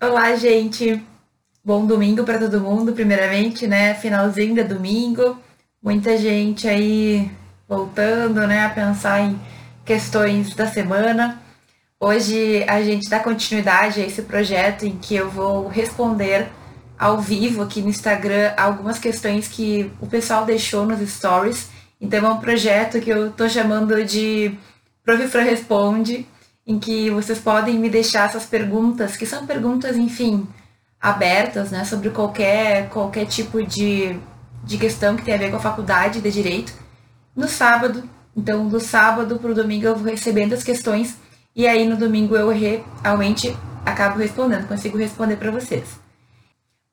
Olá, gente. Bom domingo para todo mundo, primeiramente, né? Finalzinho de domingo. Muita gente aí voltando, né, a pensar em questões da semana. Hoje a gente dá continuidade a esse projeto em que eu vou responder ao vivo aqui no Instagram algumas questões que o pessoal deixou nos stories. Então é um projeto que eu tô chamando de Profifran Responde, em que vocês podem me deixar essas perguntas, que são perguntas, enfim, abertas, né, sobre qualquer, qualquer tipo de, de questão que tem a ver com a faculdade de Direito, no sábado. Então, do sábado para o domingo eu vou recebendo as questões e aí no domingo eu realmente acabo respondendo, consigo responder para vocês.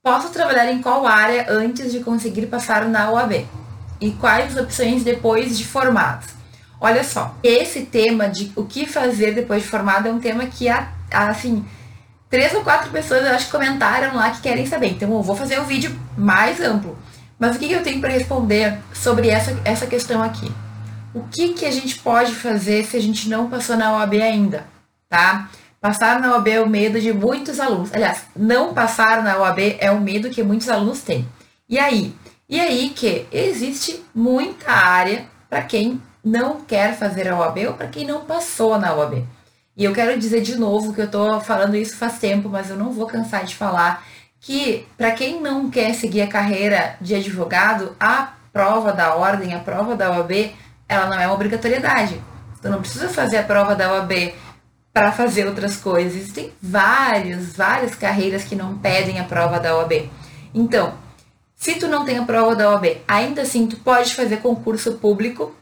Posso trabalhar em qual área antes de conseguir passar na OAB? E quais opções depois de formados? Olha só, esse tema de o que fazer depois de formado é um tema que, assim, três ou quatro pessoas eu acho comentaram lá que querem saber. Então eu vou fazer um vídeo mais amplo. Mas o que, eu tenho para responder sobre essa, essa questão aqui? O que, que a gente pode fazer se a gente não passou na OAB ainda, tá? Passar na OAB é o medo de muitos alunos. Aliás, não passar na OAB é o medo que muitos alunos têm. E aí? E aí que existe muita área para quem não quer fazer a OAB ou para quem não passou na OAB. E eu quero dizer de novo que eu estou falando isso faz tempo, mas eu não vou cansar de falar que para quem não quer seguir a carreira de advogado, a prova da ordem, a prova da OAB, ela não é uma obrigatoriedade. Tu não precisa fazer a prova da OAB para fazer outras coisas. Existem várias, várias carreiras que não pedem a prova da OAB. Então, se tu não tem a prova da OAB, ainda assim tu pode fazer concurso público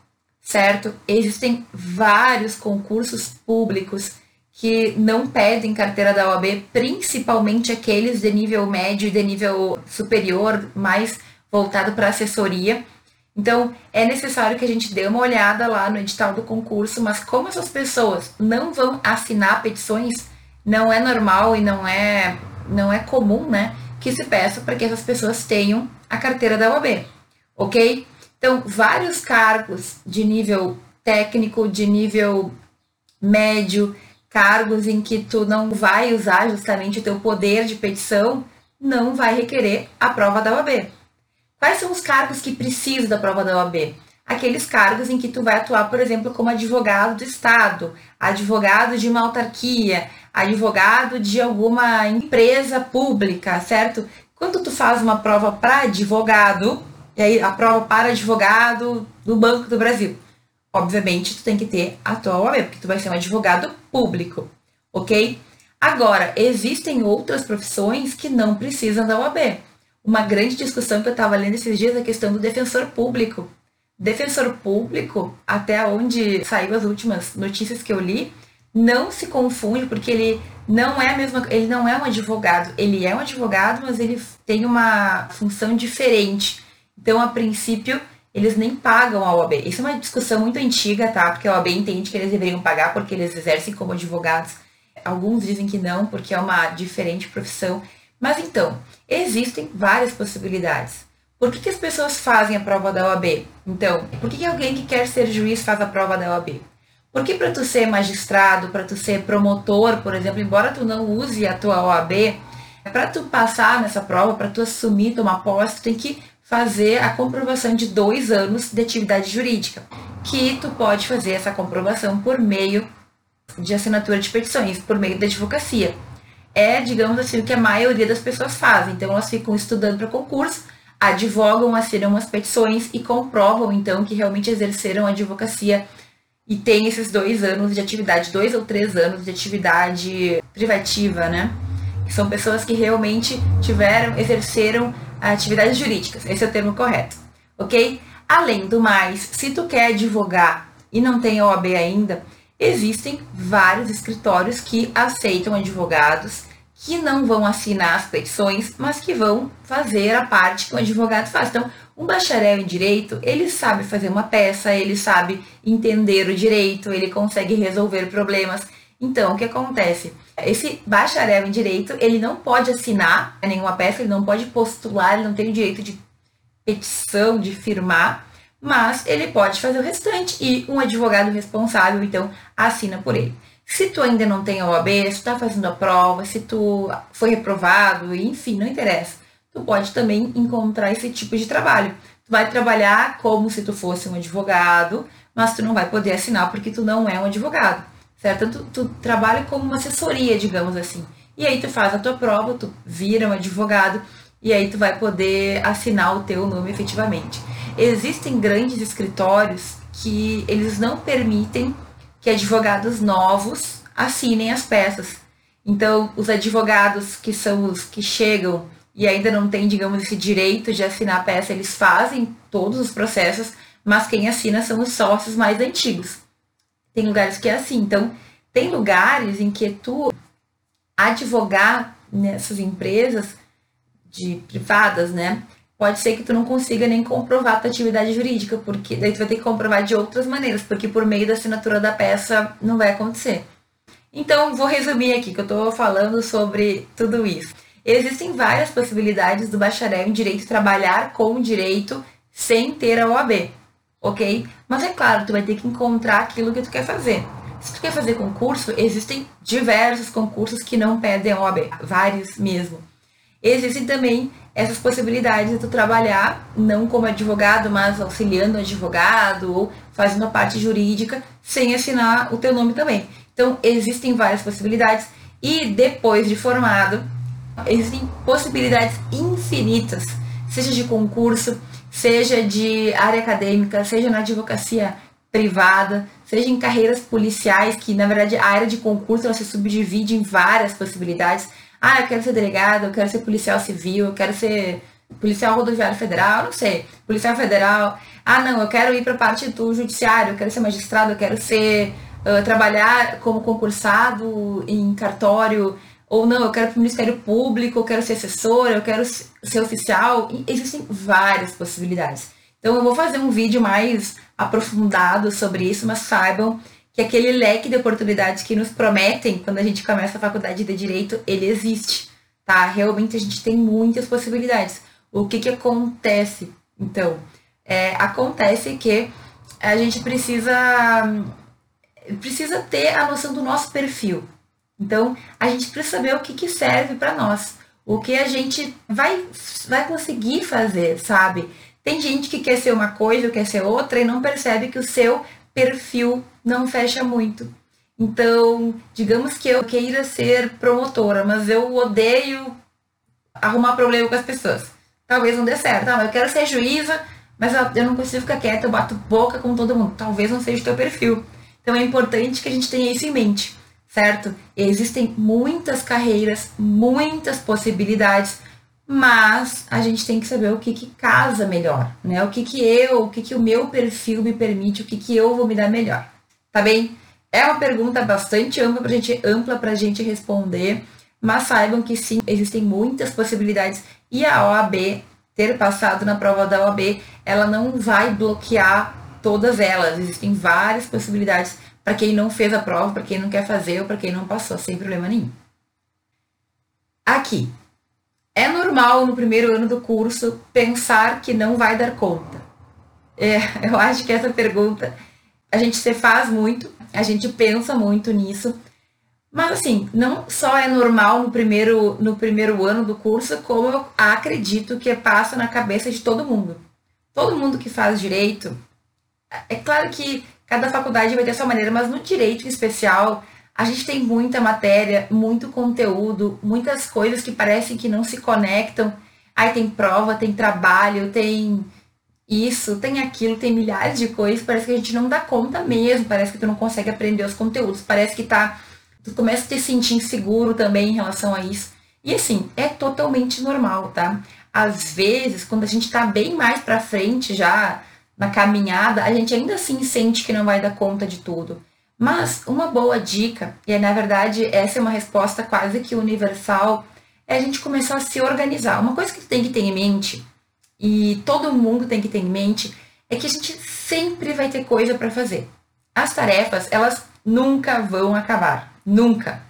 certo? Existem vários concursos públicos que não pedem carteira da OAB, principalmente aqueles de nível médio e de nível superior, mais voltado para assessoria. Então, é necessário que a gente dê uma olhada lá no edital do concurso, mas como essas pessoas não vão assinar petições, não é normal e não é não é comum, né, que se peça para que essas pessoas tenham a carteira da OAB, ok? Então, vários cargos de nível técnico, de nível médio, cargos em que tu não vai usar justamente o teu poder de petição, não vai requerer a prova da OAB. Quais são os cargos que precisam da prova da OAB? Aqueles cargos em que tu vai atuar, por exemplo, como advogado do Estado, advogado de uma autarquia, advogado de alguma empresa pública, certo? Quando tu faz uma prova para advogado, e aí a prova para advogado do Banco do Brasil. Obviamente, tu tem que ter a tua OAB, porque tu vai ser um advogado público, ok? Agora, existem outras profissões que não precisam da OAB. Uma grande discussão que eu estava lendo esses dias é a questão do defensor público. Defensor público, até onde saiu as últimas notícias que eu li, não se confunde porque ele não é a mesma, ele não é um advogado, ele é um advogado, mas ele tem uma função diferente. Então, a princípio, eles nem pagam a OAB. Isso é uma discussão muito antiga, tá? Porque a OAB entende que eles deveriam pagar porque eles exercem como advogados. Alguns dizem que não, porque é uma diferente profissão. Mas então, existem várias possibilidades. Por que, que as pessoas fazem a prova da OAB? Então, por que, que alguém que quer ser juiz faz a prova da OAB? Porque para tu ser magistrado, para tu ser promotor, por exemplo, embora tu não use a tua OAB, para tu passar nessa prova, para tu assumir, tomar posse, tu tem que fazer a comprovação de dois anos de atividade jurídica, que tu pode fazer essa comprovação por meio de assinatura de petições, por meio da advocacia. É, digamos assim, o que a maioria das pessoas fazem. Então, elas ficam estudando para concurso, advogam, assinam as petições e comprovam, então, que realmente exerceram a advocacia e tem esses dois anos de atividade, dois ou três anos de atividade privativa, né? São pessoas que realmente tiveram, exerceram atividades jurídicas, esse é o termo correto, ok? Além do mais, se tu quer advogar e não tem OAB ainda, existem vários escritórios que aceitam advogados que não vão assinar as petições, mas que vão fazer a parte que o advogado faz. Então, um bacharel em direito, ele sabe fazer uma peça, ele sabe entender o direito, ele consegue resolver problemas. Então, o que acontece? Esse bacharel em direito, ele não pode assinar nenhuma peça, ele não pode postular, ele não tem o direito de petição, de firmar, mas ele pode fazer o restante e um advogado responsável, então, assina por ele. Se tu ainda não tem a OAB, se tu tá fazendo a prova, se tu foi reprovado, enfim, não interessa. Tu pode também encontrar esse tipo de trabalho. Tu vai trabalhar como se tu fosse um advogado, mas tu não vai poder assinar porque tu não é um advogado, certo? Tu, tu trabalha como uma assessoria, digamos assim. E aí tu faz a tua prova, tu vira um advogado e aí tu vai poder assinar o teu nome efetivamente. Existem grandes escritórios que eles não permitem que advogados novos assinem as peças. Então, os advogados que são os que chegam e ainda não têm, digamos, esse direito de assinar a peça, eles fazem todos os processos, mas quem assina são os sócios mais antigos. Tem lugares que é assim. Então, tem lugares em que tu advogar nessas empresas de privadas, né? Pode ser que tu não consiga nem comprovar a tua atividade jurídica, porque daí tu vai ter que comprovar de outras maneiras, porque por meio da assinatura da peça não vai acontecer. Então, vou resumir aqui que eu estou falando sobre tudo isso. Existem várias possibilidades do bacharel em direito trabalhar com direito sem ter a OAB, ok? Mas é claro, tu vai ter que encontrar aquilo que tu quer fazer. Se tu quer fazer concurso, existem diversos concursos que não pedem OAB, vários mesmo. Existem também essas possibilidades de tu trabalhar, não como advogado, mas auxiliando advogado ou fazendo a parte jurídica, sem assinar o teu nome também. Então, existem várias possibilidades e depois de formado, existem possibilidades infinitas, seja de concurso, seja de área acadêmica, seja na advocacia privada, seja em carreiras policiais, que na verdade a área de concurso ela se subdivide em várias possibilidades. Ah, eu quero ser delegado, eu quero ser policial civil, eu quero ser policial rodoviário federal, não sei, policial federal. Ah, não, eu quero ir para a parte do judiciário, eu quero ser magistrado, eu quero ser uh, trabalhar como concursado em cartório ou não, eu quero para o Ministério Público, eu quero ser assessora, eu quero ser oficial. E existem várias possibilidades. Então eu vou fazer um vídeo mais aprofundado sobre isso, mas saibam que aquele leque de oportunidades que nos prometem quando a gente começa a faculdade de direito, ele existe, tá? Realmente a gente tem muitas possibilidades. O que que acontece? Então, é, acontece que a gente precisa precisa ter a noção do nosso perfil. Então, a gente precisa saber o que, que serve para nós, o que a gente vai, vai conseguir fazer, sabe? Tem gente que quer ser uma coisa, quer ser outra e não percebe que o seu perfil não fecha muito. Então, digamos que eu queira ser promotora, mas eu odeio arrumar problema com as pessoas. Talvez não dê certo. Não, eu quero ser juíza, mas eu não consigo ficar quieta, eu bato boca com todo mundo. Talvez não seja o teu perfil. Então é importante que a gente tenha isso em mente certo? Existem muitas carreiras, muitas possibilidades, mas a gente tem que saber o que, que casa melhor, né? O que, que eu, o que, que o meu perfil me permite, o que, que eu vou me dar melhor, tá bem? É uma pergunta bastante ampla para gente, ampla a gente responder, mas saibam que sim, existem muitas possibilidades e a OAB, ter passado na prova da OAB, ela não vai bloquear todas elas, existem várias possibilidades para quem não fez a prova, para quem não quer fazer ou para quem não passou, sem problema nenhum. Aqui. É normal no primeiro ano do curso pensar que não vai dar conta. É, eu acho que essa pergunta a gente se faz muito, a gente pensa muito nisso. Mas assim, não só é normal no primeiro, no primeiro ano do curso, como eu acredito que passa na cabeça de todo mundo. Todo mundo que faz direito, é claro que cada faculdade vai ter a sua maneira, mas no direito em especial, a gente tem muita matéria, muito conteúdo, muitas coisas que parecem que não se conectam. Aí tem prova, tem trabalho, tem isso, tem aquilo, tem milhares de coisas, parece que a gente não dá conta mesmo, parece que tu não consegue aprender os conteúdos, parece que tá tu começa a te sentir inseguro também em relação a isso. E assim, é totalmente normal, tá? Às vezes, quando a gente tá bem mais pra frente já, na caminhada, a gente ainda assim sente que não vai dar conta de tudo. Mas uma boa dica, e na verdade essa é uma resposta quase que universal, é a gente começar a se organizar. Uma coisa que tu tem que ter em mente, e todo mundo tem que ter em mente, é que a gente sempre vai ter coisa para fazer. As tarefas, elas nunca vão acabar. Nunca.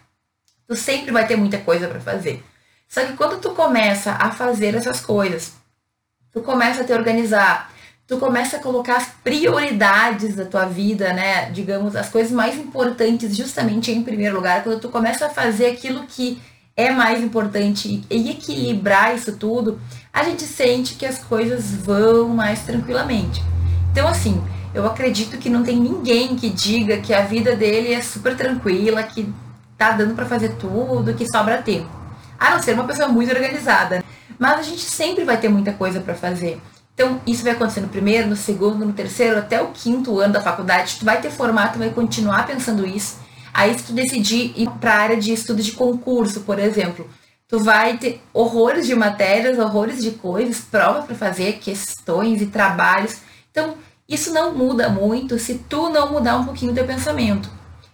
Tu sempre vai ter muita coisa para fazer. Só que quando tu começa a fazer essas coisas, tu começa a te organizar, tu começa a colocar as prioridades da tua vida, né? Digamos, as coisas mais importantes justamente em primeiro lugar, quando tu começa a fazer aquilo que é mais importante e equilibrar isso tudo, a gente sente que as coisas vão mais tranquilamente. Então, assim, eu acredito que não tem ninguém que diga que a vida dele é super tranquila, que tá dando para fazer tudo, que sobra tempo. A não ser uma pessoa muito organizada. Mas a gente sempre vai ter muita coisa para fazer. Então, isso vai acontecer no primeiro, no segundo, no terceiro, até o quinto ano da faculdade. Tu vai ter formato, vai continuar pensando isso. Aí, se tu decidir ir para a área de estudo de concurso, por exemplo, tu vai ter horrores de matérias, horrores de coisas, prova para fazer, questões e trabalhos. Então, isso não muda muito se tu não mudar um pouquinho o teu pensamento.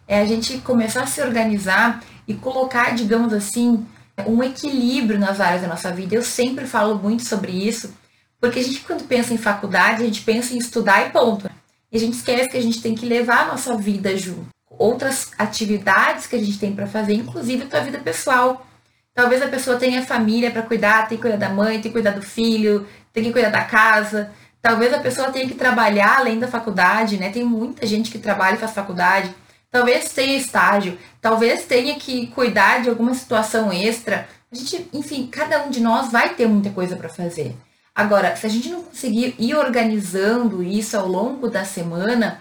É a gente começar a se organizar e colocar, digamos assim, um equilíbrio nas áreas da nossa vida. Eu sempre falo muito sobre isso, porque a gente, quando pensa em faculdade, a gente pensa em estudar e ponto. E a gente esquece que a gente tem que levar a nossa vida junto. Outras atividades que a gente tem para fazer, inclusive a tua vida pessoal. Talvez a pessoa tenha família para cuidar, tem que cuidar da mãe, tem que cuidar do filho, tem que cuidar da casa. Talvez a pessoa tenha que trabalhar além da faculdade, né? Tem muita gente que trabalha e faz faculdade. Talvez tenha estágio, talvez tenha que cuidar de alguma situação extra. A gente, enfim, cada um de nós vai ter muita coisa para fazer. Agora, se a gente não conseguir ir organizando isso ao longo da semana,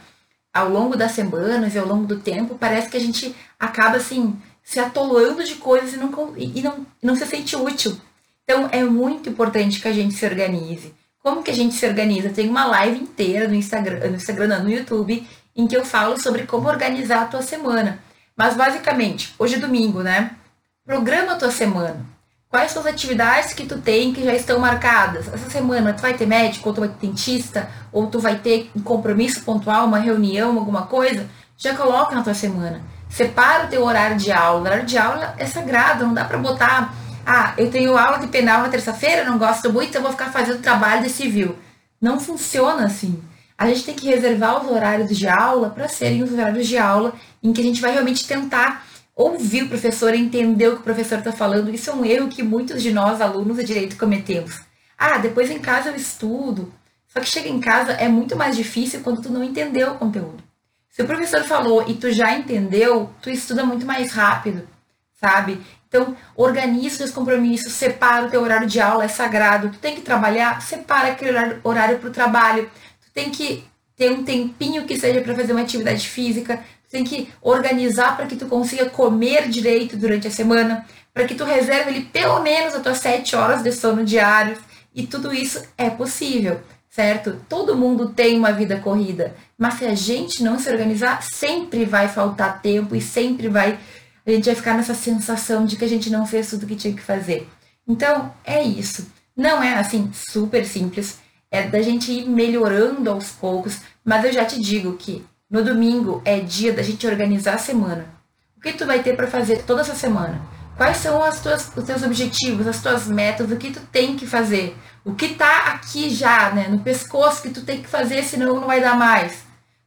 ao longo das semanas e ao longo do tempo, parece que a gente acaba assim se atolando de coisas e não, e não, não se sente útil. Então é muito importante que a gente se organize. Como que a gente se organiza? Tem uma live inteira no Instagram, no Instagram, não, no YouTube, em que eu falo sobre como organizar a tua semana. Mas basicamente, hoje é domingo, né? Programa a tua semana. Quais são as atividades que tu tem que já estão marcadas? Essa semana tu vai ter médico, ou tu vai ter dentista, ou tu vai ter um compromisso pontual, uma reunião, alguma coisa? Já coloca na tua semana. Separa o teu horário de aula. O horário de aula é sagrado, não dá para botar ah, eu tenho aula de penal na terça-feira, não gosto muito, então vou ficar fazendo trabalho de civil. Não funciona assim. A gente tem que reservar os horários de aula para serem os horários de aula em que a gente vai realmente tentar ouvir o professor, entender o que o professor está falando. Isso é um erro que muitos de nós, alunos de direito, cometemos. Ah, depois em casa eu estudo. Só que chega em casa é muito mais difícil quando tu não entendeu o conteúdo. Se o professor falou e tu já entendeu, tu estuda muito mais rápido, sabe? Então, organiza os compromissos, separa o teu horário de aula, é sagrado. Tu tem que trabalhar, separa aquele horário para o trabalho. Tu tem que ter um tempinho que seja para fazer uma atividade física. Tem que organizar para que tu consiga comer direito durante a semana, para que tu reserve ali pelo menos as tuas sete horas de sono diário. E tudo isso é possível, certo? Todo mundo tem uma vida corrida, mas se a gente não se organizar, sempre vai faltar tempo e sempre vai a gente vai ficar nessa sensação de que a gente não fez tudo o que tinha que fazer. Então, é isso. Não é assim super simples, é da gente ir melhorando aos poucos, mas eu já te digo que no domingo é dia da gente organizar a semana. O que tu vai ter para fazer toda essa semana? Quais são as tuas, os teus objetivos, as tuas metas, o que tu tem que fazer? O que tá aqui já, né, no pescoço que tu tem que fazer, senão não vai dar mais?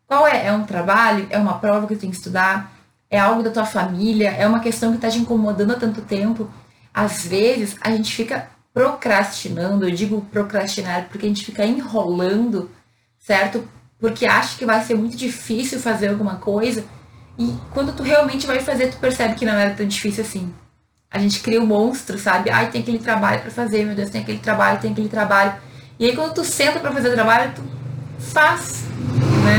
Qual é? É um trabalho? É uma prova que tu tem que estudar? é algo da tua família, é uma questão que está te incomodando há tanto tempo. Às vezes a gente fica procrastinando, eu digo procrastinar porque a gente fica enrolando, certo? Porque acha que vai ser muito difícil fazer alguma coisa e quando tu realmente vai fazer, tu percebe que não era tão difícil assim. A gente cria um monstro, sabe? Ai, tem aquele trabalho para fazer, meu Deus, tem aquele trabalho, tem aquele trabalho. E aí quando tu senta para fazer o trabalho, tu faz, né?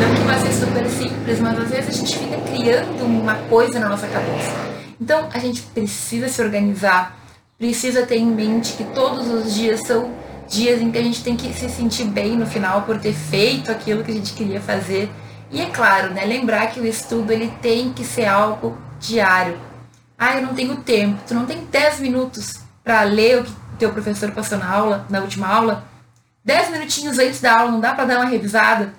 Não que vai ser super simples, mas às vezes a gente fica criando uma coisa na nossa cabeça. Então a gente precisa se organizar, precisa ter em mente que todos os dias são dias em que a gente tem que se sentir bem no final por ter feito aquilo que a gente queria fazer. E é claro, né, lembrar que o estudo ele tem que ser algo diário. Ah, eu não tenho tempo. Tu não tem 10 minutos para ler o que teu professor passou na aula, na última aula? 10 minutinhos antes da aula, não dá para dar uma revisada?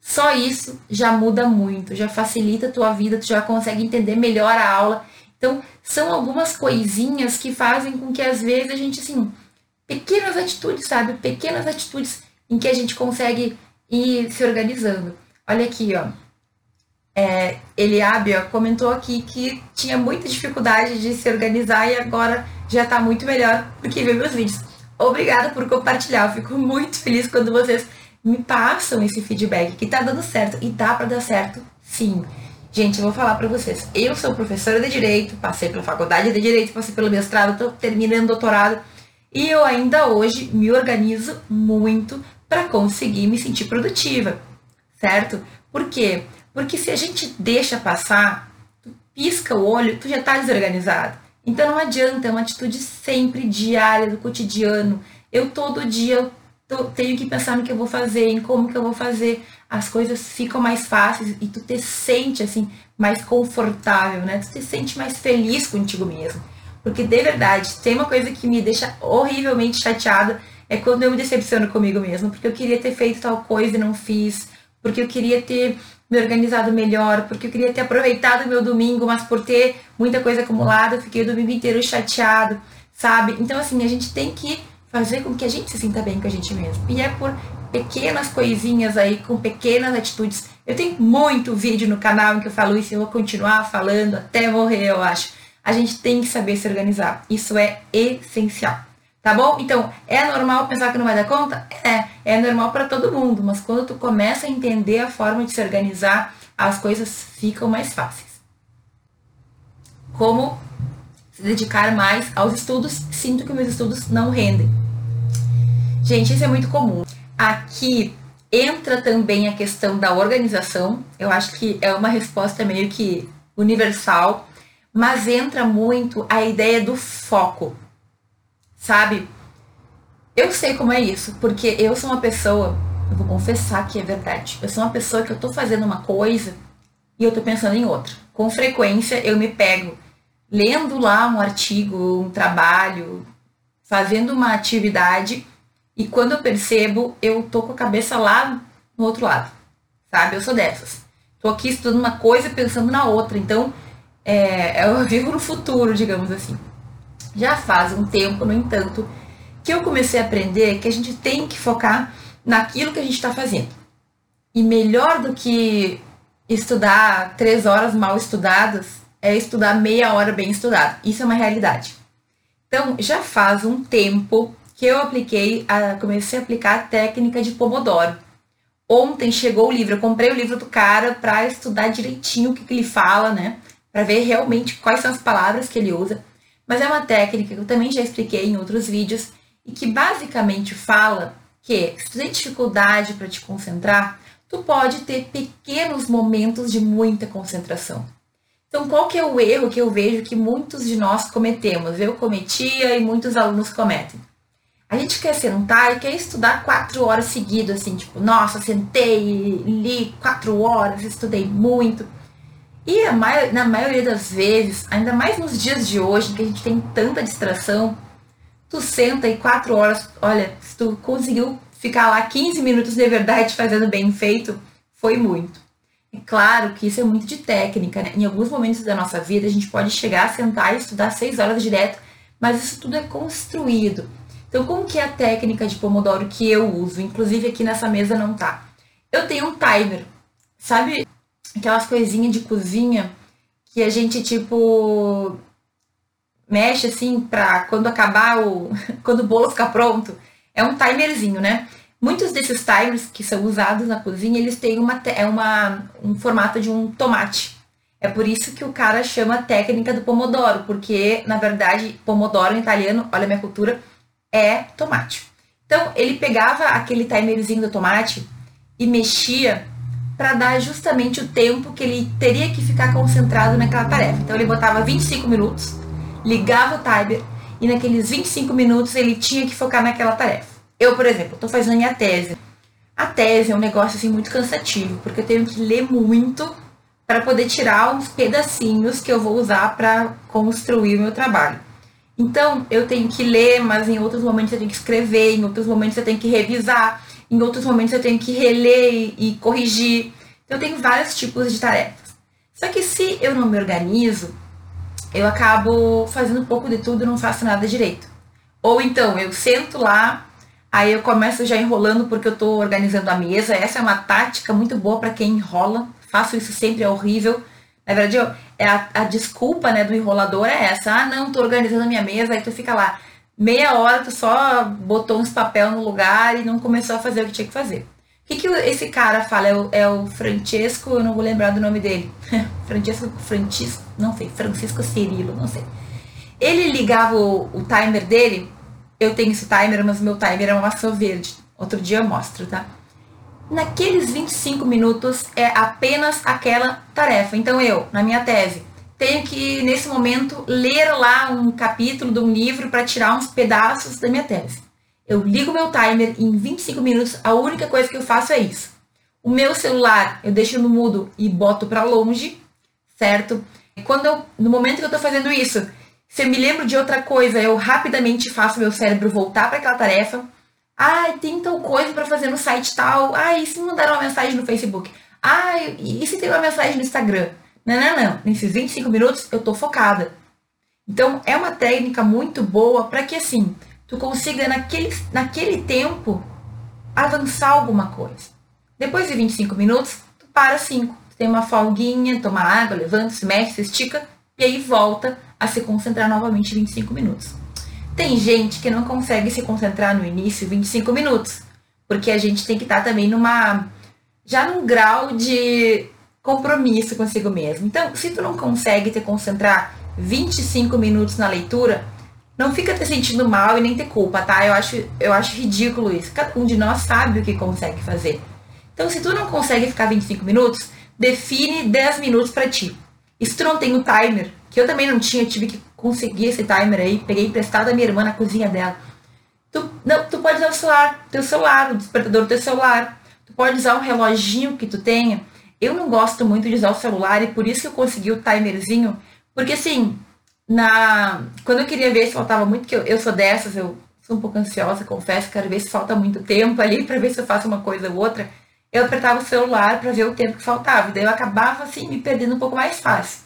Só isso já muda muito, já facilita a tua vida, tu já consegue entender melhor a aula. Então, são algumas coisinhas que fazem com que às vezes a gente, assim, pequenas atitudes, sabe? Pequenas atitudes em que a gente consegue ir se organizando. Olha aqui, ó. É, Eliabe ó, comentou aqui que tinha muita dificuldade de se organizar e agora já tá muito melhor porque viu meus vídeos. Obrigada por compartilhar, eu fico muito feliz quando vocês me passam esse feedback que tá dando certo e dá para dar certo, sim. Gente, eu vou falar para vocês. Eu sou professora de direito, passei pela faculdade de direito, passei pelo mestrado, tô terminando doutorado e eu ainda hoje me organizo muito para conseguir me sentir produtiva, certo? Por quê? Porque se a gente deixa passar, tu pisca o olho, tu já tá desorganizado. Então não adianta, é uma atitude sempre diária, do cotidiano. Eu todo dia tô, tenho que pensar no que eu vou fazer, em como que eu vou fazer. As coisas ficam mais fáceis e tu te sente assim mais confortável, né? Tu te sente mais feliz contigo mesmo. Porque de verdade, tem uma coisa que me deixa horrivelmente chateada é quando eu me decepciono comigo mesmo, porque eu queria ter feito tal coisa e não fiz, porque eu queria ter me organizado melhor, porque eu queria ter aproveitado meu domingo, mas por ter muita coisa acumulada, eu fiquei o domingo inteiro chateado, sabe? Então, assim, a gente tem que fazer com que a gente se sinta bem com a gente mesmo. E é por pequenas coisinhas aí, com pequenas atitudes. Eu tenho muito vídeo no canal em que eu falo isso e eu vou continuar falando até morrer, eu acho. A gente tem que saber se organizar. Isso é essencial. Tá bom? Então, é normal pensar que não vai dar conta? É, é normal para todo mundo, mas quando tu começa a entender a forma de se organizar, as coisas ficam mais fáceis. Como se dedicar mais aos estudos? Sinto que meus estudos não rendem. Gente, isso é muito comum. Aqui entra também a questão da organização. Eu acho que é uma resposta meio que universal, mas entra muito a ideia do foco sabe? Eu sei como é isso, porque eu sou uma pessoa, eu vou confessar que é verdade. Eu sou uma pessoa que eu tô fazendo uma coisa e eu tô pensando em outra. Com frequência eu me pego lendo lá um artigo, um trabalho, fazendo uma atividade e quando eu percebo, eu tô com a cabeça lá no outro lado. Sabe? Eu sou dessas. Tô aqui estudando uma coisa pensando na outra. Então, é, eu vivo no futuro, digamos assim. Já faz um tempo, no entanto, que eu comecei a aprender que a gente tem que focar naquilo que a gente está fazendo. E melhor do que estudar três horas mal estudadas é estudar meia hora bem estudado. Isso é uma realidade. Então, já faz um tempo que eu apliquei, a, comecei a aplicar a técnica de Pomodoro. Ontem chegou o livro, eu comprei o livro do cara para estudar direitinho o que, que ele fala, né? Para ver realmente quais são as palavras que ele usa mas é uma técnica que eu também já expliquei em outros vídeos e que basicamente fala que se tu tem dificuldade para te concentrar, tu pode ter pequenos momentos de muita concentração. Então, qual que é o erro que eu vejo que muitos de nós cometemos? Eu cometia e muitos alunos cometem. A gente quer sentar e quer estudar quatro horas seguidas, assim, tipo, nossa, sentei, li quatro horas, estudei muito. E na maioria das vezes, ainda mais nos dias de hoje, que a gente tem tanta distração, tu senta e quatro horas, olha, se tu conseguiu ficar lá 15 minutos de verdade fazendo bem feito, foi muito. É claro que isso é muito de técnica, né? Em alguns momentos da nossa vida, a gente pode chegar sentar e estudar seis horas direto, mas isso tudo é construído. Então, como que é a técnica de Pomodoro que eu uso? Inclusive aqui nessa mesa não tá. Eu tenho um timer. Sabe aquelas coisinhas de cozinha que a gente, tipo, mexe assim pra quando acabar o. quando o bolo ficar pronto. É um timerzinho, né? Muitos desses timers que são usados na cozinha, eles têm uma, é uma, um formato de um tomate. É por isso que o cara chama a técnica do pomodoro, porque na verdade, pomodoro em italiano, olha a minha cultura, é tomate. Então, ele pegava aquele timerzinho do tomate e mexia para dar justamente o tempo que ele teria que ficar concentrado naquela tarefa. Então ele botava 25 minutos, ligava o timer e naqueles 25 minutos ele tinha que focar naquela tarefa. Eu, por exemplo, estou fazendo minha tese. A tese é um negócio assim muito cansativo, porque eu tenho que ler muito para poder tirar uns pedacinhos que eu vou usar para construir o meu trabalho. Então, eu tenho que ler, mas em outros momentos eu tenho que escrever, em outros momentos eu tenho que revisar em outros momentos eu tenho que reler e, corrigir. Então, eu tenho vários tipos de tarefas. Só que se eu não me organizo, eu acabo fazendo um pouco de tudo e não faço nada direito. Ou então eu sento lá, aí eu começo já enrolando porque eu estou organizando a mesa. Essa é uma tática muito boa para quem enrola. Faço isso sempre, é horrível. Na verdade, eu, é a, a, desculpa né, do enrolador é essa. Ah, não, estou organizando a minha mesa, aí tu fica lá meia hora tu só botou uns papel no lugar e não começou a fazer o que tinha que fazer. que, que esse cara fala? É o, é o Francesco, eu não vou lembrar do nome dele. Francesco, Francisco, não sei, Francisco Cirilo, não sei. Ele ligava o, o timer dele, eu tenho esse timer, mas meu timer é uma maçã verde. Outro dia eu mostro, tá? Naqueles 25 minutos é apenas aquela tarefa. Então eu, na minha tese, tenho que, nesse momento, ler lá um capítulo de um livro para tirar uns pedaços da minha tese. Eu ligo meu timer em 25 minutos, a única coisa que eu faço é isso. O meu celular eu deixo no mudo e boto para longe, certo? Quando eu, no momento que eu estou fazendo isso, se eu me lembro de outra coisa, eu rapidamente faço meu cérebro voltar para aquela tarefa. Ah, tem tal coisa para fazer no site tal. Ah, e se mandaram uma mensagem no Facebook? Ah, e se tem uma mensagem no Instagram? Não, não, não. Nesses 25 minutos eu tô focada. Então é uma técnica muito boa para que assim, tu consiga naquele, naquele tempo avançar alguma coisa. Depois de 25 minutos, tu para 5. Tu tem uma folguinha, toma água, levanta, se mexe, se estica e aí volta a se concentrar novamente 25 minutos. Tem gente que não consegue se concentrar no início 25 minutos, porque a gente tem que estar também numa já num grau de compromisso consigo mesmo. Então, se tu não consegue te concentrar 25 minutos na leitura, não fica te sentindo mal e nem ter culpa, tá? Eu acho, eu acho ridículo isso. Cada um de nós sabe o que consegue fazer. Então, se tu não consegue ficar 25 minutos, define 10 minutos para ti. E se tu não tem o timer, que eu também não tinha, tive que conseguir esse timer aí, peguei emprestado da minha irmã na cozinha dela. Tu, não, tu pode usar o celular, teu celular, o despertador do teu celular. Tu pode usar um reloginho que tu tenha. Eu não gosto muito de usar o celular e por isso que eu consegui o timerzinho, porque assim, na quando eu queria ver se faltava muito, que eu, eu sou dessas, eu sou um pouco ansiosa, confesso, quero ver se falta muito tempo ali para ver se eu faço uma coisa ou outra. Eu apertava o celular para ver o tempo que faltava, e daí eu acabava assim me perdendo um pouco mais fácil.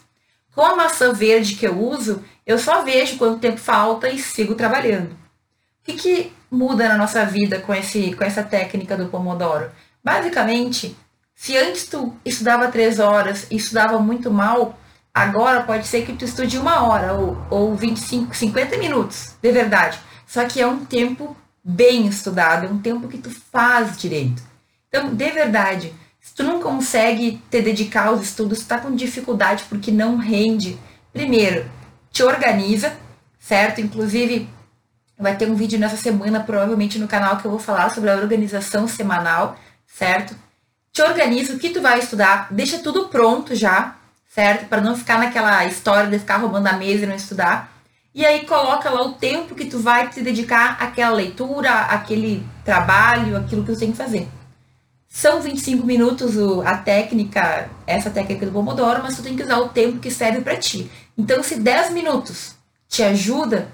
Com a maçã verde que eu uso, eu só vejo quanto tempo falta e sigo trabalhando. O que, que muda na nossa vida com, esse, com essa técnica do Pomodoro? Basicamente, se antes tu estudava três horas e estudava muito mal, Agora pode ser que tu estude uma hora ou, ou 25, 50 minutos, de verdade. Só que é um tempo bem estudado, é um tempo que tu faz direito. Então, de verdade, se tu não consegue te dedicar aos estudos, tu tá com dificuldade porque não rende, primeiro, te organiza, certo? Inclusive, vai ter um vídeo nessa semana, provavelmente no canal, que eu vou falar sobre a organização semanal, certo? Te organiza o que tu vai estudar, deixa tudo pronto já, certo? Para não ficar naquela história de ficar roubando a mesa e não estudar. E aí coloca lá o tempo que tu vai te dedicar àquela leitura, aquele trabalho, aquilo que tu tem que fazer. São 25 minutos a técnica, essa técnica do Pomodoro, mas tu tem que usar o tempo que serve para ti. Então, se 10 minutos te ajuda,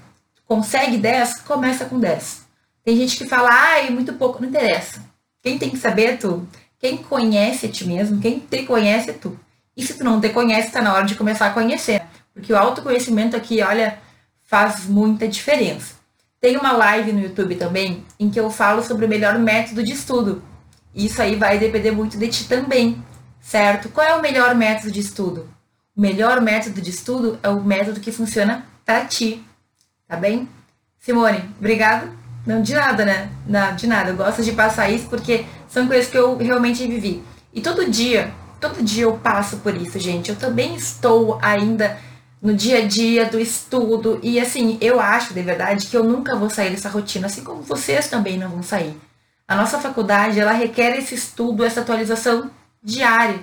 consegue 10, começa com 10. Tem gente que fala, ai, muito pouco, não interessa. Quem tem que saber é tu. Quem conhece ti mesmo, quem te conhece é tu. E se tu não te conhece, tá na hora de começar a conhecer. Porque o autoconhecimento aqui, olha, faz muita diferença. Tem uma live no YouTube também em que eu falo sobre o melhor método de estudo. Isso aí vai depender muito de ti também, certo? Qual é o melhor método de estudo? O melhor método de estudo é o método que funciona para ti, tá bem? Simone, obrigado. Não de nada, né? Não, de nada. Eu gosto de passar isso porque são coisas que eu realmente vivi. E todo dia Todo dia eu passo por isso, gente. Eu também estou ainda no dia a dia do estudo. E assim, eu acho de verdade que eu nunca vou sair dessa rotina, assim como vocês também não vão sair. A nossa faculdade, ela requer esse estudo, essa atualização diária.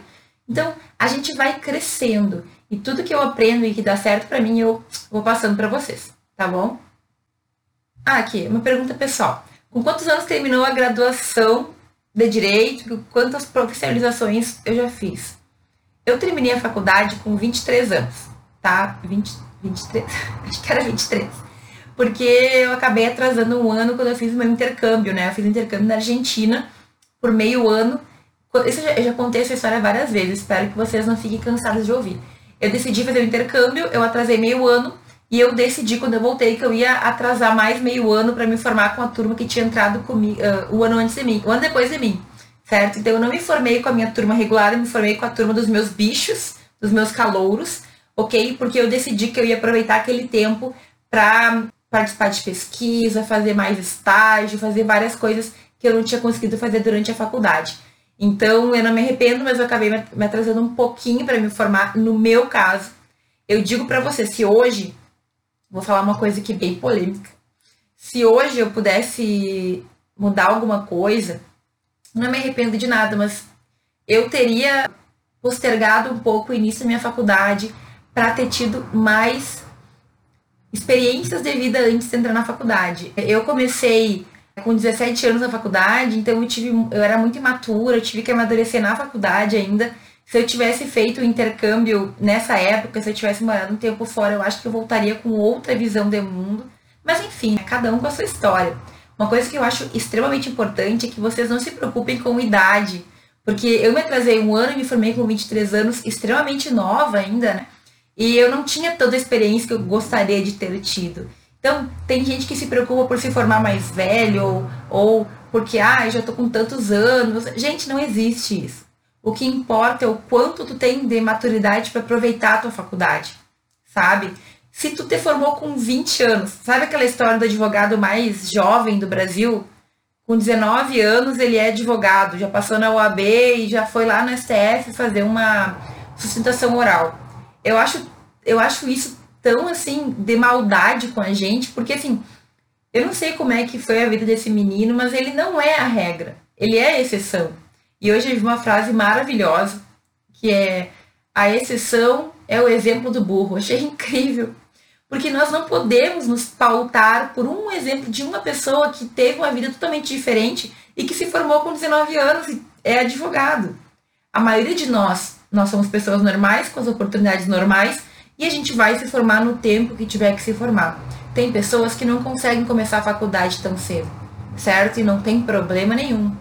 Então, a gente vai crescendo. E tudo que eu aprendo e que dá certo para mim, eu vou passando para vocês, tá bom? Ah, aqui, uma pergunta pessoal. Com quantos anos terminou a graduação de direito, quantas profissionalizações eu já fiz. Eu terminei a faculdade com 23 anos, tá? 20, 23, acho que era 23. Porque eu acabei atrasando um ano quando eu fiz o meu intercâmbio, né? Eu fiz intercâmbio na Argentina por meio ano. Isso eu já, eu já contei essa história várias vezes, espero que vocês não fiquem cansados de ouvir. Eu decidi fazer o intercâmbio, eu atrasei meio ano, e eu decidi, quando eu voltei, que eu ia atrasar mais meio ano para me formar com a turma que tinha entrado comigo uh, o ano antes de mim, o ano depois de mim, certo? Então eu não me formei com a minha turma regular, eu me formei com a turma dos meus bichos, dos meus calouros, ok? Porque eu decidi que eu ia aproveitar aquele tempo para participar de pesquisa, fazer mais estágio, fazer várias coisas que eu não tinha conseguido fazer durante a faculdade. Então, eu não me arrependo, mas eu acabei me atrasando um pouquinho para me formar. No meu caso, eu digo para você, se hoje, vou falar uma coisa aqui bem polêmica, se hoje eu pudesse mudar alguma coisa, não me arrependo de nada, mas eu teria postergado um pouco o início da minha faculdade para ter tido mais experiências de vida antes de entrar na faculdade. Eu comecei com 17 anos na faculdade, então eu tive eu era muito imatura, eu tive que amadurecer na faculdade ainda. Se eu tivesse feito o intercâmbio nessa época, se eu tivesse morado um tempo fora, eu acho que eu voltaria com outra visão de mundo. Mas enfim, cada um com a sua história. Uma coisa que eu acho extremamente importante é que vocês não se preocupem com idade, porque eu me atrasei um ano e me formei com 23 anos, extremamente nova ainda, né? E eu não tinha toda a experiência que eu gostaria de ter tido. Então, tem gente que se preocupa por se formar mais velho ou, ou porque, ah, já tô com tantos anos. Gente, não existe isso. O que importa é o quanto tu tem de maturidade para aproveitar a tua faculdade, sabe? Se tu te formou com 20 anos, sabe aquela história do advogado mais jovem do Brasil? Com 19 anos ele é advogado, já passou na OAB e já foi lá no STF fazer uma sustentação oral. Eu acho, eu acho isso tão assim de maldade com a gente, porque assim, eu não sei como é que foi a vida desse menino, mas ele não é a regra, ele é a exceção. E hoje eu vi uma frase maravilhosa, que é a exceção é o exemplo do burro. achei incrível. Porque nós não podemos nos pautar por um exemplo de uma pessoa que teve uma vida totalmente diferente e que se formou com 19 anos e é advogado. A maioria de nós, nós somos pessoas normais, com as oportunidades normais, e a gente vai se formar no tempo que tiver que se formar. Tem pessoas que não conseguem começar a faculdade tão cedo, certo? E não tem problema nenhum.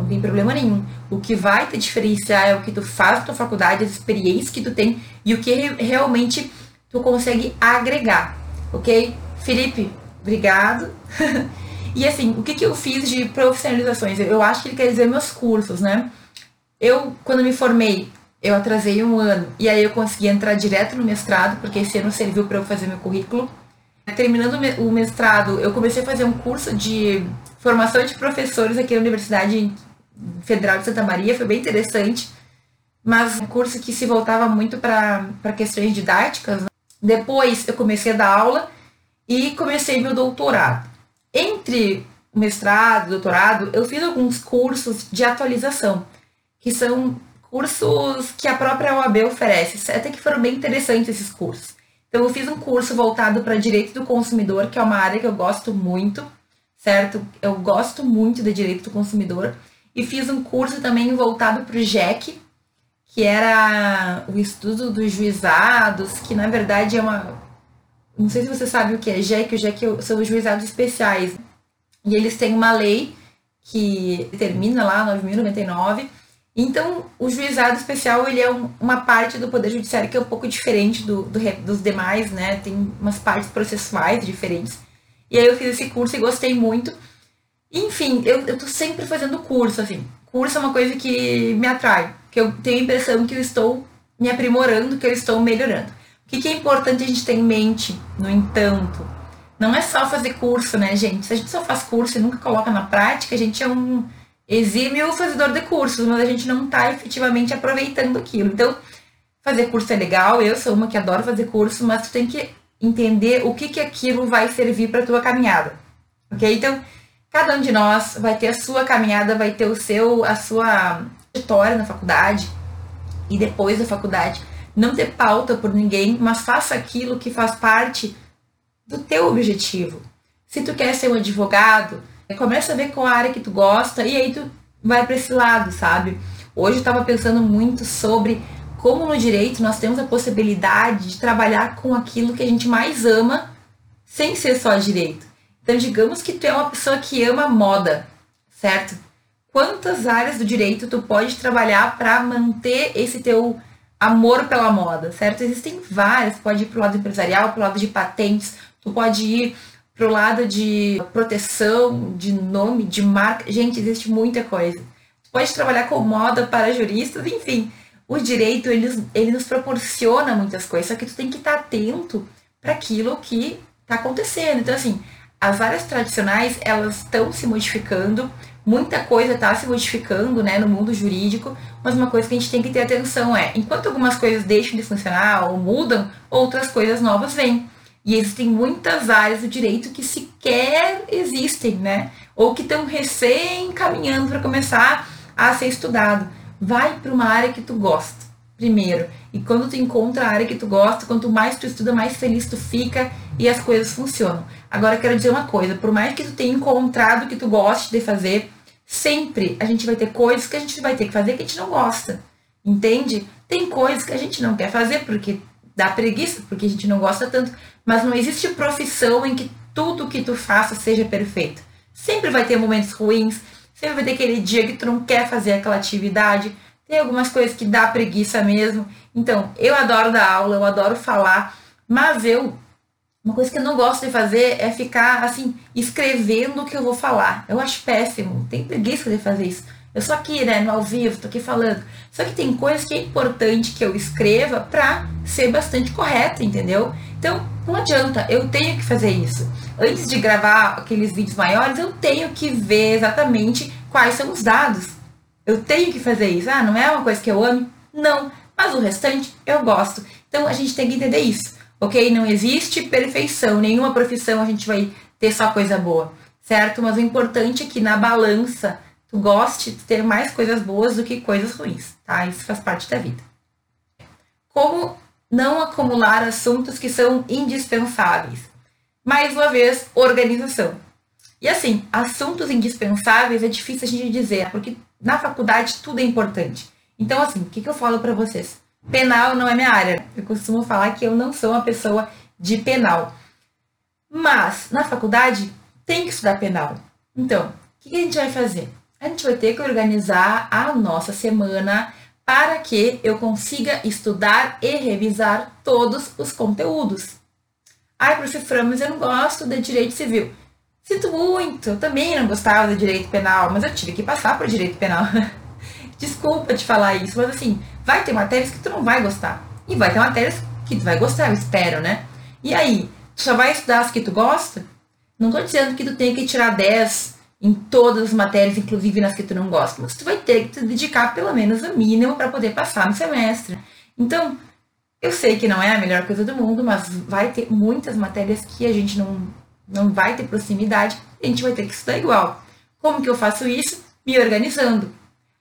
Não tem problema nenhum. O que vai te diferenciar é o que tu faz na tua faculdade, as experiências que tu tem e o que realmente tu consegue agregar, ok? Felipe, obrigado. e assim, o que, que eu fiz de profissionalizações? Eu acho que ele quer dizer meus cursos, né? Eu, quando me formei, eu atrasei um ano e aí eu consegui entrar direto no mestrado, porque esse ano serviu para eu fazer meu currículo. Terminando o mestrado, eu comecei a fazer um curso de formação de professores aqui na Universidade Federal de Santa Maria, foi bem interessante, mas um curso que se voltava muito para questões didáticas. Né? Depois eu comecei a dar aula e comecei meu doutorado. Entre mestrado e doutorado, eu fiz alguns cursos de atualização, que são cursos que a própria OAB oferece, até que foram bem interessantes esses cursos. Então, eu fiz um curso voltado para direito do consumidor, que é uma área que eu gosto muito, certo? Eu gosto muito de direito do consumidor. E fiz um curso também voltado para o JEC, que era o estudo dos juizados, que na verdade é uma. Não sei se você sabe o que é JEC, o JEC são os juizados especiais. E eles têm uma lei que termina lá, 9.099, então, o juizado especial ele é um, uma parte do Poder Judiciário que é um pouco diferente do, do, dos demais, né? Tem umas partes processuais diferentes. E aí eu fiz esse curso e gostei muito. Enfim, eu, eu tô sempre fazendo curso, assim. Curso é uma coisa que me atrai, que eu tenho a impressão que eu estou me aprimorando, que eu estou melhorando. O que, que é importante a gente ter em mente, no entanto? Não é só fazer curso, né, gente? Se a gente só faz curso e nunca coloca na prática, a gente é um exime o fazedor de cursos, mas a gente não está efetivamente aproveitando aquilo. Então, fazer curso é legal, eu sou uma que adoro fazer curso, mas tu tem que entender o que, que aquilo vai servir para tua caminhada. Ok? Então, cada um de nós vai ter a sua caminhada, vai ter o seu, a sua trajetória na faculdade e depois da faculdade. Não ter pauta por ninguém, mas faça aquilo que faz parte do teu objetivo. Se tu quer ser um advogado, Começa a ver qual área que tu gosta e aí tu vai para esse lado, sabe? Hoje eu estava pensando muito sobre como no direito nós temos a possibilidade de trabalhar com aquilo que a gente mais ama sem ser só direito. Então, digamos que tu é uma pessoa que ama moda, certo? Quantas áreas do direito tu pode trabalhar para manter esse teu amor pela moda, certo? Existem várias, tu pode ir pro lado empresarial, pro lado de patentes, tu pode ir pro lado de proteção, de nome, de marca. Gente, existe muita coisa. Pode trabalhar com moda para juristas, enfim. O direito, ele, ele nos proporciona muitas coisas, só que tu tem que estar atento para aquilo que está acontecendo. Então, assim, as áreas tradicionais, elas estão se modificando, muita coisa está se modificando né, no mundo jurídico, mas uma coisa que a gente tem que ter atenção é, enquanto algumas coisas deixam de funcionar ou mudam, outras coisas novas vêm. E existem muitas áreas do direito que sequer existem, né? Ou que estão recém caminhando para começar a ser estudado. Vai para uma área que tu gosta, primeiro. E quando tu encontra a área que tu gosta, quanto mais tu estuda, mais feliz tu fica e as coisas funcionam. Agora quero dizer uma coisa, por mais que tu tenha encontrado o que tu goste de fazer, sempre a gente vai ter coisas que a gente vai ter que fazer que a gente não gosta. Entende? Tem coisas que a gente não quer fazer porque dá preguiça, porque a gente não gosta tanto, mas não existe profissão em que tudo que tu faça seja perfeito. Sempre vai ter momentos ruins, sempre vai ter aquele dia que tu não quer fazer aquela atividade, tem algumas coisas que dá preguiça mesmo. Então, eu adoro dar aula, eu adoro falar, mas eu uma coisa que eu não gosto de fazer é ficar assim escrevendo o que eu vou falar. Eu acho péssimo, tem preguiça de fazer isso. Eu sou aqui, né, no ao vivo, tô aqui falando. Só que tem coisas que é importante que eu escreva pra ser bastante correta, entendeu? Então, não adianta, eu tenho que fazer isso. Antes de gravar aqueles vídeos maiores, eu tenho que ver exatamente quais são os dados. Eu tenho que fazer isso. Ah, não é uma coisa que eu amo? Não. Mas o restante eu gosto. Então a gente tem que entender isso, ok? Não existe perfeição. Nenhuma profissão a gente vai ter só coisa boa, certo? Mas o importante é que na balança tu goste de ter mais coisas boas do que coisas ruins, tá? Isso faz parte da vida. Como não acumular assuntos que são indispensáveis? Mais uma vez, organização. E assim, assuntos indispensáveis é difícil a gente dizer, porque na faculdade tudo é importante. Então, assim, o que, que eu falo para vocês? Penal não é minha área. Eu costumo falar que eu não sou uma pessoa de penal. Mas, na faculdade, tem que estudar penal. Então, o que, que a gente vai fazer? a gente vai ter que organizar a nossa semana para que eu consiga estudar e revisar todos os conteúdos. Ai, professor Fran, mas eu não gosto de direito civil. Sinto muito, eu também não gostava de direito penal, mas eu tive que passar por direito penal. Desculpa te falar isso, mas assim, vai ter matérias que tu não vai gostar. E vai ter matérias que tu vai gostar, eu espero, né? E aí, tu só vai estudar as que tu gosta? Não tô dizendo que tu tem que tirar 10 em todas as matérias, inclusive nas que tu não gosta, mas tu vai ter que te dedicar pelo menos o mínimo para poder passar no semestre. Então, eu sei que não é a melhor coisa do mundo, mas vai ter muitas matérias que a gente não, não vai ter proximidade a gente vai ter que estudar igual. Como que eu faço isso? Me organizando.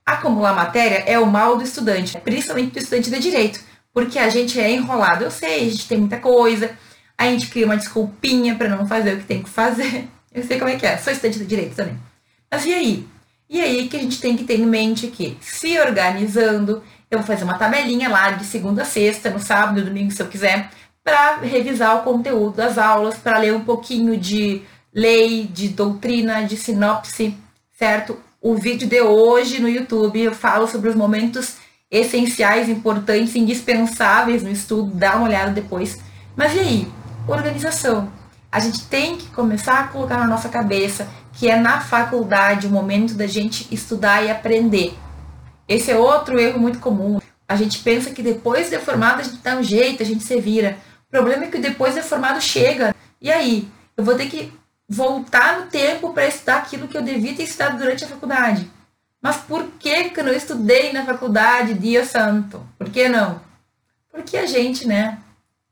Acumular matéria é o mal do estudante, principalmente do estudante de direito, porque a gente é enrolado. Eu sei, a gente tem muita coisa, a gente cria uma desculpinha para não fazer o que tem que fazer. Eu sei como é que é, sou estudante de direito também. Mas e aí? E aí que a gente tem que ter em mente que, se organizando, eu vou fazer uma tabelinha lá de segunda a sexta, no sábado, domingo, se eu quiser, para revisar o conteúdo das aulas, para ler um pouquinho de lei, de doutrina, de sinopse, certo? O vídeo de hoje no YouTube eu falo sobre os momentos essenciais, importantes, indispensáveis no estudo, dá uma olhada depois. Mas e aí? Organização a gente tem que começar a colocar na nossa cabeça que é na faculdade o momento da gente estudar e aprender. Esse é outro erro muito comum. A gente pensa que depois de formado a gente dá um jeito, a gente se vira. O problema é que depois de formado chega. E aí? Eu vou ter que voltar no tempo para estudar aquilo que eu devia ter estudado durante a faculdade. Mas por que, que eu não estudei na faculdade, dia santo? Por que não? Porque a gente, né?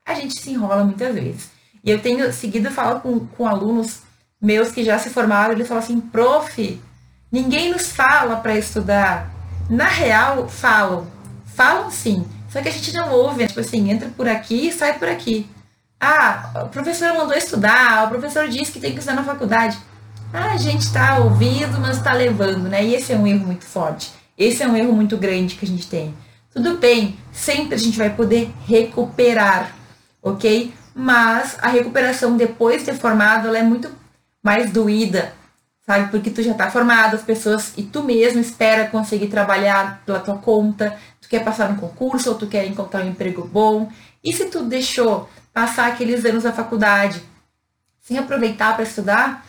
A gente se enrola muitas vezes. E eu tenho seguido falar com, com alunos meus que já se formaram, eles falam assim, prof, ninguém nos fala para estudar. Na real, falam. Falam sim. Só que a gente não ouve, né? tipo assim, entra por aqui e sai por aqui. Ah, o professor mandou estudar, o professor disse que tem que estudar na faculdade. Ah, a gente está ouvindo, mas está levando, né? E esse é um erro muito forte. Esse é um erro muito grande que a gente tem. Tudo bem, sempre a gente vai poder recuperar, ok? mas a recuperação depois de formado ela é muito mais doída, sabe? Porque tu já tá formado, as pessoas e tu mesmo espera conseguir trabalhar pela tua conta, tu quer passar no concurso ou tu quer encontrar um emprego bom. E se tu deixou passar aqueles anos da faculdade sem aproveitar para estudar,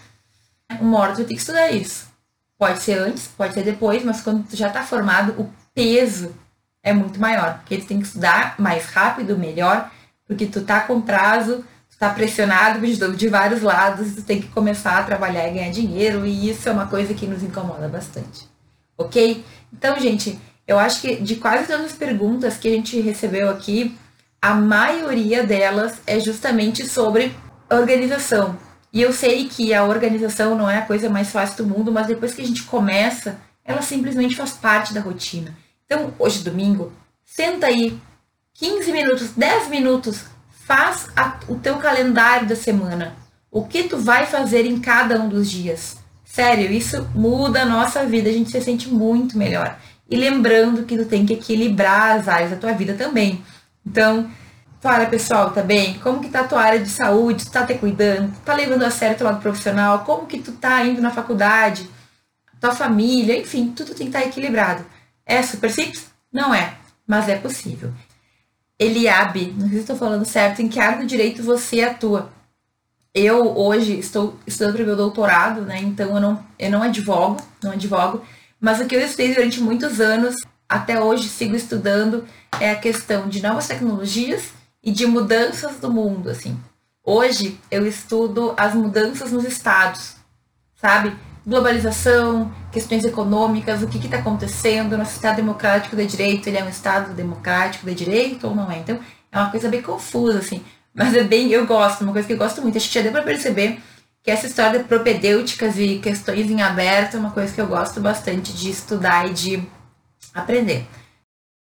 uma hora tu ter que estudar isso. Pode ser antes, pode ser depois, mas quando tu já tá formado, o peso é muito maior, porque tu tem que estudar mais rápido, melhor porque tu tá com prazo, tu tá pressionado de vários lados, tu tem que começar a trabalhar e ganhar dinheiro, e isso é uma coisa que nos incomoda bastante. Ok? Então, gente, eu acho que de quase todas as perguntas que a gente recebeu aqui, a maioria delas é justamente sobre organização. E eu sei que a organização não é a coisa mais fácil do mundo, mas depois que a gente começa, ela simplesmente faz parte da rotina. Então, hoje domingo, senta aí 15 minutos, 10 minutos, faz a, o teu calendário da semana. O que tu vai fazer em cada um dos dias. Sério, isso muda a nossa vida, a gente se sente muito melhor. E lembrando que tu tem que equilibrar as áreas da tua vida também. Então, Fala pessoal, tá bem? Como que tá a tua área de saúde? Tu tá te cuidando? Tá levando a sério teu lado profissional? Como que tu tá indo na faculdade? Tua família? Enfim, tudo tem que estar tá equilibrado. É super simples? Não é, mas é possível. Eliabe, não sei se estou falando certo, em que área do direito você atua? Eu hoje estou estudando para o meu doutorado, né? Então eu não, eu não advogo, não advogo, mas o que eu estudei durante muitos anos, até hoje sigo estudando, é a questão de novas tecnologias e de mudanças do mundo, assim. Hoje eu estudo as mudanças nos estados, sabe? Globalização, questões econômicas, o que está acontecendo. Nosso Estado democrático de direito, ele é um Estado democrático de direito ou não é? Então, é uma coisa bem confusa, assim. Mas é bem, eu gosto, uma coisa que eu gosto muito. Acho que já deu para perceber que essa história de propedêuticas e questões em aberto é uma coisa que eu gosto bastante de estudar e de aprender.